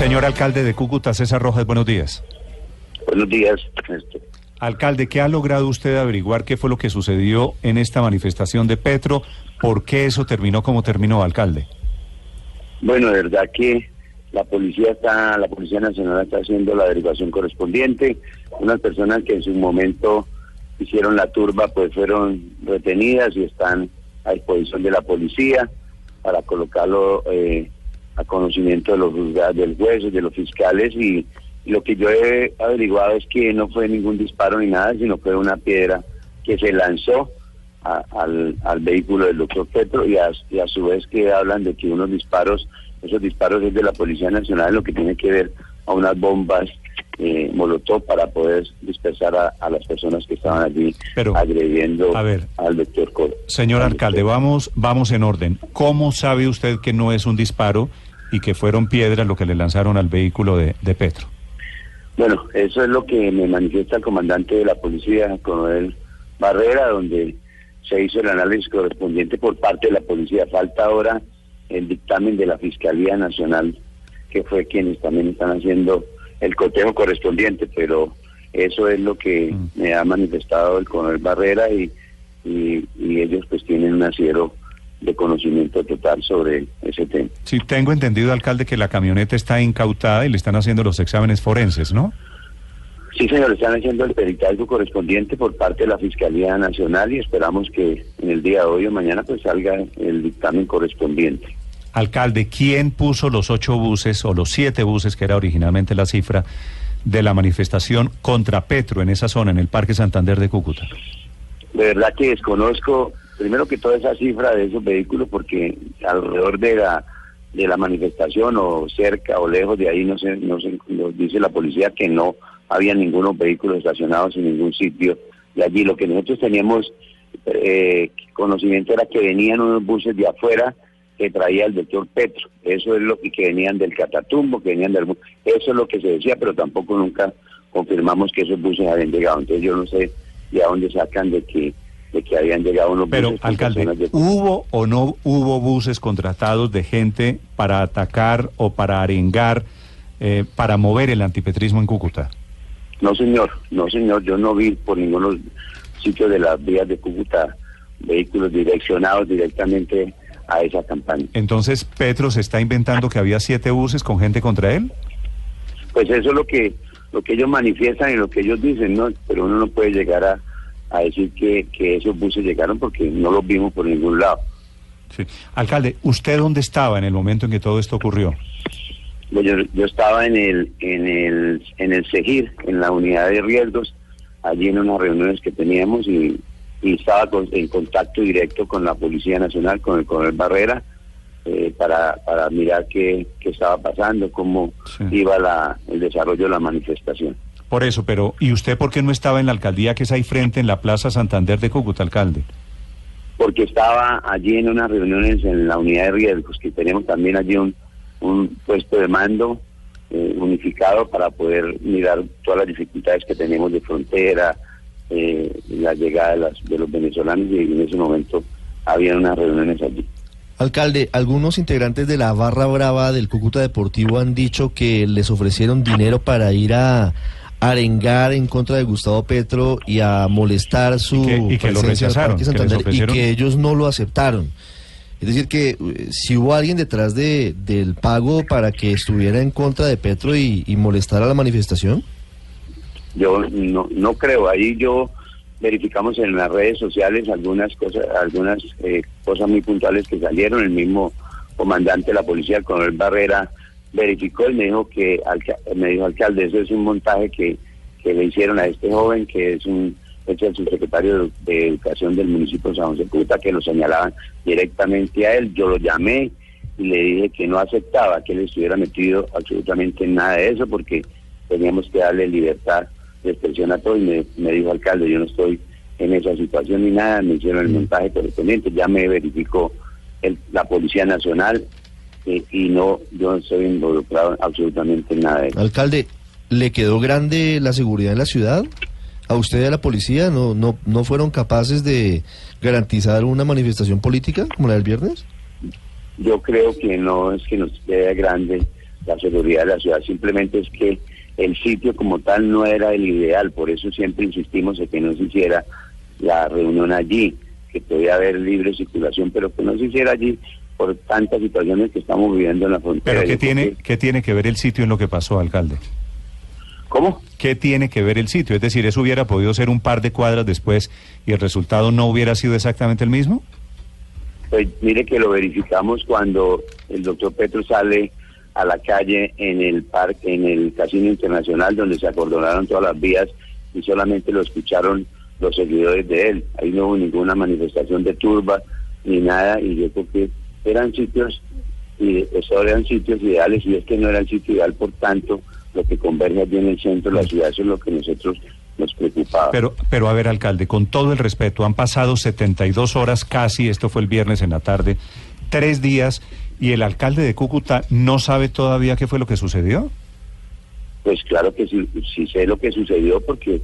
Señor alcalde de Cúcuta, César Rojas, buenos días. Buenos días. Alcalde, ¿qué ha logrado usted averiguar qué fue lo que sucedió en esta manifestación de Petro? ¿Por qué eso terminó como terminó, alcalde? Bueno, de verdad que la policía está, la Policía Nacional está haciendo la averiguación correspondiente. Unas personas que en su momento hicieron la turba, pues fueron retenidas y están a disposición de la policía para colocarlo eh, a conocimiento de los juzgados, del juez, de los fiscales y lo que yo he averiguado es que no fue ningún disparo ni nada, sino fue una piedra que se lanzó al, al, vehículo del doctor Petro y a, y a, su vez que hablan de que unos disparos, esos disparos es de la Policía Nacional, lo que tiene que ver a unas bombas eh, molotov para poder dispersar a, las personas que estaban allí agrediendo al doctor Coro. Señor alcalde, vamos, vamos en orden. ¿Cómo sabe usted que no es un disparo y que fueron piedras lo que le lanzaron al vehículo de, de Petro? Bueno, eso es lo que me manifiesta el comandante de la policía, coronel Barrera, donde se hizo el análisis correspondiente por parte de la policía. Falta ahora el dictamen de la Fiscalía Nacional, que fue quienes también están haciendo el cotejo correspondiente, pero eso es lo que mm. me ha manifestado el coronel Barrera y, y, y ellos pues tienen un acero de conocimiento total sobre ese tema. Sí, tengo entendido, alcalde, que la camioneta está incautada y le están haciendo los exámenes forenses, ¿no? Sí, señor, están haciendo el peritaje correspondiente por parte de la Fiscalía Nacional y esperamos que en el día de hoy o mañana pues salga el dictamen correspondiente. Alcalde, ¿quién puso los ocho buses o los siete buses, que era originalmente la cifra, de la manifestación contra Petro en esa zona, en el Parque Santander de Cúcuta? De verdad que desconozco primero que toda esa cifra de esos vehículos, porque alrededor de la de la manifestación o cerca o lejos de ahí no se, no se nos dice la policía que no había ningunos vehículos estacionados en ningún sitio de allí. Lo que nosotros teníamos eh, conocimiento era que venían unos buses de afuera que traía el doctor Petro. Eso es lo que, que venían del Catatumbo, que venían del... Eso es lo que se decía, pero tampoco nunca confirmamos que esos buses habían llegado. Entonces yo no sé de dónde sacan de que de que habían llegado unos Pero, alcalde, ¿hubo o no hubo buses contratados de gente para atacar o para arengar, eh, para mover el antipetrismo en Cúcuta? No, señor, no, señor, yo no vi por ninguno sitio de las vías de Cúcuta vehículos direccionados directamente a esa campaña. Entonces, ¿Petro se está inventando que había siete buses con gente contra él? Pues eso es lo que, lo que ellos manifiestan y lo que ellos dicen, ¿no? Pero uno no puede llegar a a decir que, que esos buses llegaron porque no los vimos por ningún lado. Sí. Alcalde, ¿usted dónde estaba en el momento en que todo esto ocurrió? Pues yo, yo estaba en el, en el, en el CEGIR, en la unidad de riesgos, allí en unas reuniones que teníamos y, y estaba en contacto directo con la Policía Nacional, con el coronel Barrera, eh, para, para mirar qué, qué estaba pasando, cómo iba la, el desarrollo de la manifestación. Por eso, pero ¿y usted por qué no estaba en la alcaldía que es ahí frente en la Plaza Santander de Cúcuta, alcalde? Porque estaba allí en unas reuniones en la unidad de riesgos, que tenemos también allí un, un puesto de mando eh, unificado para poder mirar todas las dificultades que tenemos de frontera, eh, la llegada de, las, de los venezolanos y en ese momento había unas reuniones allí. Alcalde, algunos integrantes de la barra brava del Cúcuta Deportivo han dicho que les ofrecieron dinero para ir a arengar en contra de Gustavo Petro y a molestar su y que, lo rechazaron, y que ellos no lo aceptaron. Es decir, que eh, si hubo alguien detrás de, del pago para que estuviera en contra de Petro y, y molestara la manifestación. Yo no, no creo. Ahí yo verificamos en las redes sociales algunas cosas, algunas eh, cosas muy puntuales que salieron. El mismo comandante de la policía, el coronel Barrera, verificó y me dijo que me dijo alcalde eso es un montaje que, que le hicieron a este joven que es un es el subsecretario de, educación del municipio de San José Puta que lo señalaban directamente a él. Yo lo llamé y le dije que no aceptaba que él estuviera metido absolutamente en nada de eso porque teníamos que darle libertad de expresión a todo y me, me dijo alcalde yo no estoy en esa situación ni nada me hicieron el montaje correspondiente ya me verificó el, la policía nacional y no, yo no estoy involucrado absolutamente en nada de eso. Alcalde, ¿le quedó grande la seguridad en la ciudad? ¿A usted y a la policía no, no, no fueron capaces de garantizar una manifestación política como la del viernes? Yo creo que no es que nos quede grande la seguridad de la ciudad, simplemente es que el sitio como tal no era el ideal, por eso siempre insistimos en que no se hiciera la reunión allí, que podía haber libre circulación, pero que no se hiciera allí por tantas situaciones que estamos viviendo en la frontera. ¿Pero qué tiene, qué tiene que ver el sitio en lo que pasó, alcalde? ¿Cómo? ¿Qué tiene que ver el sitio? Es decir, ¿eso hubiera podido ser un par de cuadras después y el resultado no hubiera sido exactamente el mismo? Pues mire que lo verificamos cuando el doctor Petro sale a la calle en el parque, en el Casino Internacional, donde se acordonaron todas las vías y solamente lo escucharon los seguidores de él. Ahí no hubo ninguna manifestación de turba ni nada y yo creo que eran sitios y eso eran sitios ideales y es que no era el sitio ideal, por tanto, lo que converge allí en el centro de la ciudad, eso es lo que nosotros nos preocupaba. Pero, pero a ver, alcalde, con todo el respeto, han pasado 72 horas casi, esto fue el viernes en la tarde, tres días, y el alcalde de Cúcuta no sabe todavía qué fue lo que sucedió. Pues claro que sí, sí sé lo que sucedió porque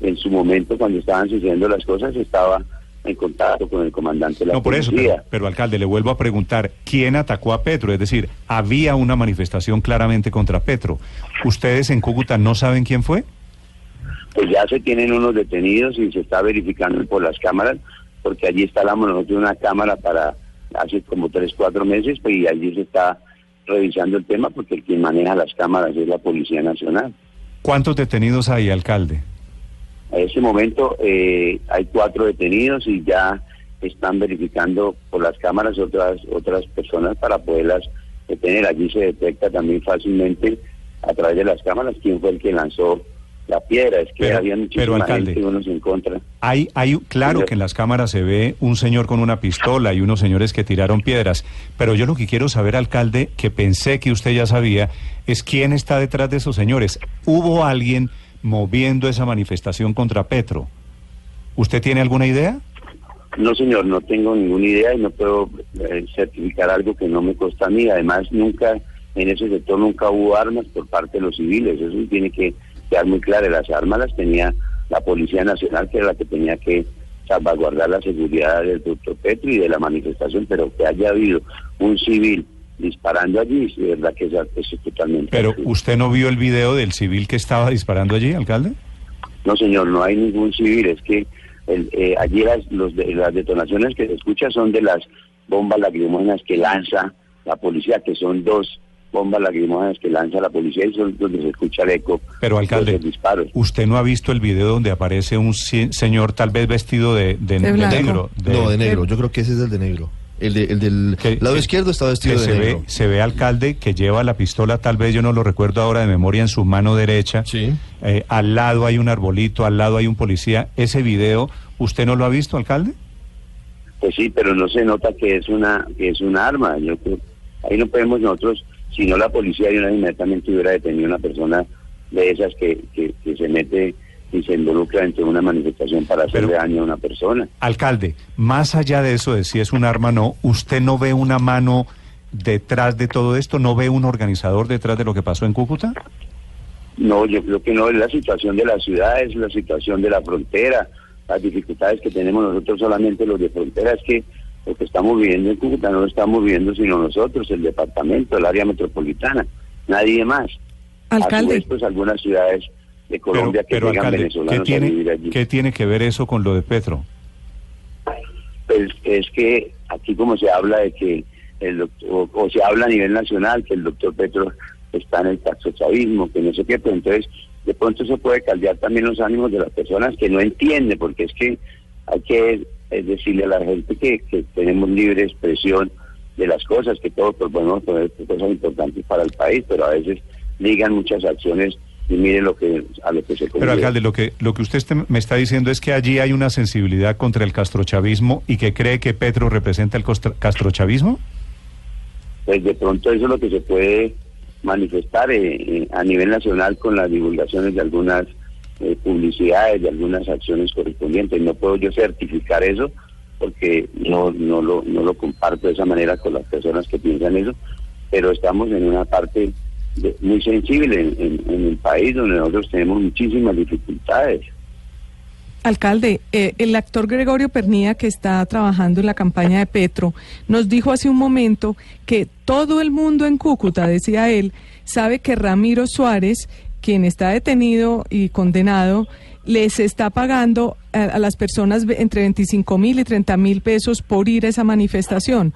en su momento cuando estaban sucediendo las cosas estaba en contacto con el comandante de la No, por eso, policía. pero, pero, alcalde, le vuelvo a preguntar, ¿quién atacó a Petro? Es decir, había una manifestación claramente contra Petro. ¿Ustedes en Cúcuta no saben quién fue? Pues ya se tienen unos detenidos y se está verificando por las cámaras, porque allí instalamos nosotros una cámara para hace como tres, cuatro meses, pues, y allí se está revisando el tema porque quien maneja las cámaras es la Policía Nacional. ¿Cuántos detenidos hay, alcalde? A ese momento eh, hay cuatro detenidos y ya están verificando por las cámaras otras otras personas para poderlas detener. Allí se detecta también fácilmente a través de las cámaras quién fue el que lanzó la piedra. Es que Pero- había pero, muchísima alcalde, gente unos en contra. Hay, hay, claro que en las cámaras se ve un señor con una pistola y unos señores que tiraron piedras, pero yo lo que quiero saber, alcalde, que pensé que usted ya sabía, es quién está detrás de esos señores. ¿Hubo alguien moviendo esa manifestación contra Petro? ¿Usted tiene alguna idea? No, señor, no tengo ninguna idea y no puedo eh, certificar algo que no me consta a mí. Además, nunca, en ese sector nunca hubo armas por parte de los civiles. Eso tiene que quedar muy claro. Las armas las tenía la Policía Nacional, que era la que tenía que salvaguardar la seguridad del doctor Petro y de la manifestación, pero que haya habido un civil disparando allí, es verdad que eso, eso es totalmente... Pero usted no vio el video del civil que estaba disparando allí, alcalde? No, señor, no hay ningún civil. Es que el, eh, allí las, los de- las detonaciones que se escuchan son de las bombas lacrimógenas que lanza la policía, que son dos bombas lacrimógenas que lanza la policía y son donde se escucha el eco Pero, alcalde, de los disparos. ¿usted no ha visto el video donde aparece un señor tal vez vestido de, de- De negro? No, de negro. Yo creo que ese es el de negro. El, de- el del Que- lado que- izquierdo está vestido que de se negro. Ve, se ve alcalde que lleva la pistola, tal vez yo no lo recuerdo ahora de memoria, en su mano derecha. Sí. Eh, al lado hay un arbolito, al lado hay un policía. Ese video, ¿usted no lo ha visto, alcalde? Pues sí, pero no se nota que es una que es un arma. Yo creo, ahí no podemos nosotros, si no la policía de una inmediatamente hubiera detenido a una persona de esas que, que, que se mete y se involucra dentro de una manifestación para hacerle Pero- daño a una persona. Alcalde, más allá de eso, de si es un arma o no, ¿usted no ve una mano detrás de todo esto? ¿No ve un organizador detrás de lo que pasó en Cúcuta? No, yo creo que no es la situación de la ciudad, es la situación de la frontera, las dificultades que tenemos nosotros solamente los de frontera, es que lo que estamos viviendo en Cúcuta no lo estamos viviendo sino nosotros, el departamento, el área metropolitana, nadie más. A su Alcalde, vez, pues algunas ciudades de Colombia que pero llegan alcalde, ¿qué venezolanos a vivir tiene, allí. ¿qué tiene que ver eso con lo de Petro? Pues es que aquí como se habla de que el doctor, o, o se habla a nivel nacional que el doctor Petro está en el taxochavismo, que no sé qué, pues entonces de pronto se puede caldear también los ánimos de las personas que no entienden, porque es que hay que eh, decirle a la gente que, que tenemos libre expresión de las cosas, que todos podemos poner cosas importantes para el país, pero a veces ligan muchas acciones y mire lo que a lo que se Pero alcalde, lo que lo que usted me está diciendo es que allí hay una sensibilidad contra el castrochavismo y que cree que Petro representa el castrochavismo. pues de pronto eso es lo que se puede manifestar eh, eh, a nivel nacional con las divulgaciones de algunas eh, publicidades, de algunas acciones correspondientes. No puedo yo certificar eso porque no, no, lo, no lo comparto de esa manera con las personas que piensan eso, pero estamos en una parte muy sensible en, el país donde nosotros tenemos muchísimas dificultades. Alcalde, eh, el actor Gregorio Pernía, que está trabajando en la campaña de Petro, nos dijo hace un momento que todo el mundo en Cúcuta, decía él, sabe que Ramiro Suárez, quien está detenido y condenado, les está pagando a, las personas entre 25 mil y 30 mil pesos por ir a esa manifestación.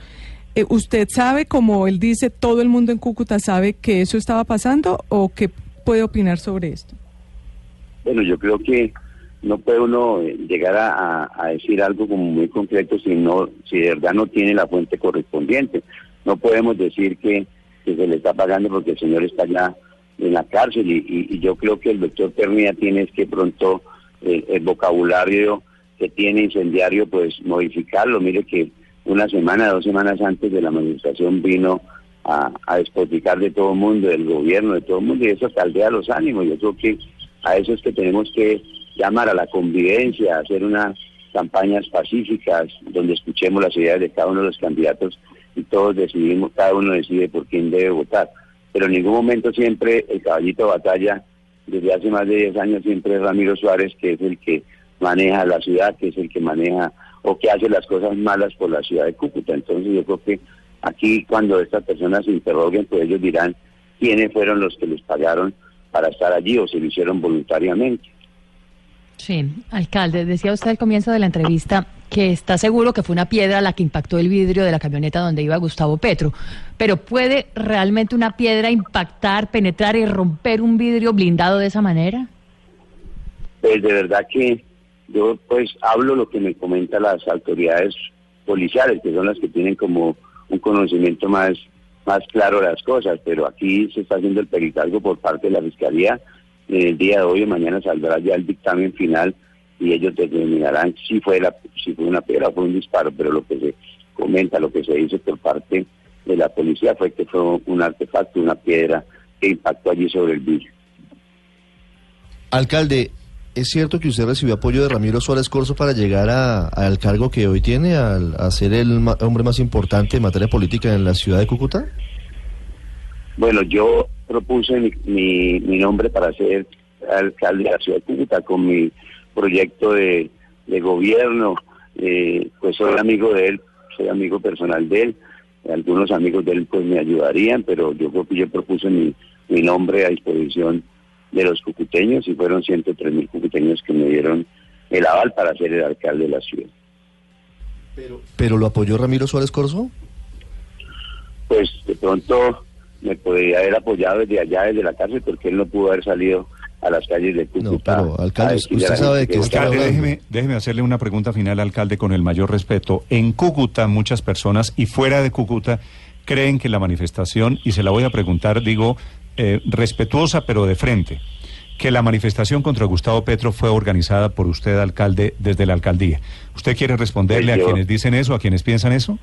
Eh, ¿Usted sabe, como él dice, todo el mundo en Cúcuta sabe que eso estaba pasando o qué puede opinar sobre esto? Bueno, yo creo que no puede uno eh, llegar a, decir algo como muy concreto si no, si de verdad no tiene la fuente correspondiente. No podemos decir que, se le está pagando porque el señor está ya en la cárcel y, yo creo que el doctor Pernilla tiene que pronto eh, el vocabulario que tiene incendiario pues modificarlo. Mire que una semana, dos semanas antes de la manifestación vino a, a despoticar de todo el mundo, del gobierno, de todo el mundo y eso caldea los ánimos. Yo creo que a eso es que tenemos que llamar a la convivencia, hacer unas campañas pacíficas donde escuchemos las ideas de cada uno de los candidatos y todos decidimos, cada uno decide por quién debe votar. Pero en ningún momento siempre el caballito de batalla, desde hace más de 10 años, siempre es Ramiro Suárez, que es el que maneja la ciudad, que es el que maneja o que hace las cosas malas por la ciudad de Cúcuta. Entonces yo creo que aquí cuando estas personas se interroguen, pues ellos dirán quiénes fueron los que les pagaron para estar allí o se lo hicieron voluntariamente. Sí, alcalde, decía usted al comienzo de la entrevista que está seguro que fue una piedra la que impactó el vidrio de la camioneta donde iba Gustavo Petro, pero ¿puede realmente una piedra impactar, penetrar y romper un vidrio blindado de esa manera? Pues de verdad que yo pues hablo lo que me comentan las autoridades policiales, que son las que tienen como un conocimiento más, más claro de las cosas, pero aquí se está haciendo el peritaje por parte de la Fiscalía el día de hoy o mañana saldrá ya el dictamen final y ellos determinarán si fue la si fue una piedra o fue un disparo, pero lo que se comenta, lo que se dice por parte de la policía fue que fue un artefacto, una piedra que impactó allí sobre el vidrio. Alcalde, ¿es cierto que usted recibió apoyo de Ramiro Suárez Corso para llegar al cargo que hoy tiene, al, a ser el hombre más importante en materia política en la ciudad de Cúcuta? Bueno, yo propuse mi, mi, nombre para ser alcalde de la ciudad de Cúcuta con mi proyecto de, gobierno. Eh, pues soy amigo de él, soy amigo personal de él. Algunos amigos de él pues me ayudarían, pero yo yo propuse mi, mi nombre a disposición de los cucuteños y fueron 103 mil cucuteños que me dieron el aval para ser el alcalde de la ciudad. Pero, ¿Pero lo apoyó Ramiro Suárez Corso? Pues de pronto me podría haber apoyado desde allá, desde la cárcel, porque él no pudo haber salido a las calles de Cúcuta. No, pero alcalde, usted sabe que, déjeme, déjeme hacerle una pregunta final, alcalde, con el mayor respeto. En Cúcuta, muchas personas y fuera de Cúcuta creen que la manifestación, y se la voy a preguntar, digo, eh, respetuosa pero de frente, que la manifestación contra Gustavo Petro fue organizada por usted, alcalde, desde la alcaldía. ¿Usted quiere responderle pues a quienes dicen eso, a quienes piensan eso?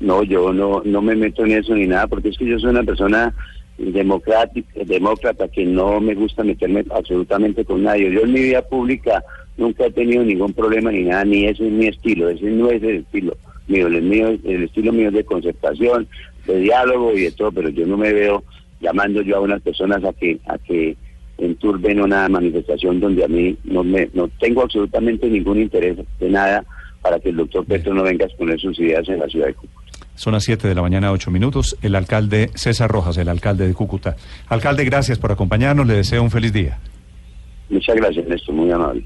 No, yo no, no me meto en eso ni nada, porque es que yo soy una persona democrática, demócrata que no me gusta meterme absolutamente con nadie. Yo en mi vida pública nunca he tenido ningún problema ni nada, ni ese es mi estilo, ese no es el estilo mío, el, mío, el estilo mío es de concertación, de diálogo y de todo, pero yo no me veo llamando yo a unas personas a que a que enturben una manifestación donde a mí no me no tengo absolutamente ningún interés de nada para que el doctor Petro no venga a exponer sus ideas en la ciudad de Cúcuta. Son las 7 de la mañana, 8 minutos. El alcalde César Rojas, el alcalde de Cúcuta. Alcalde, gracias por acompañarnos. Le deseo un feliz día. Muchas gracias, Néstor. Muy amable.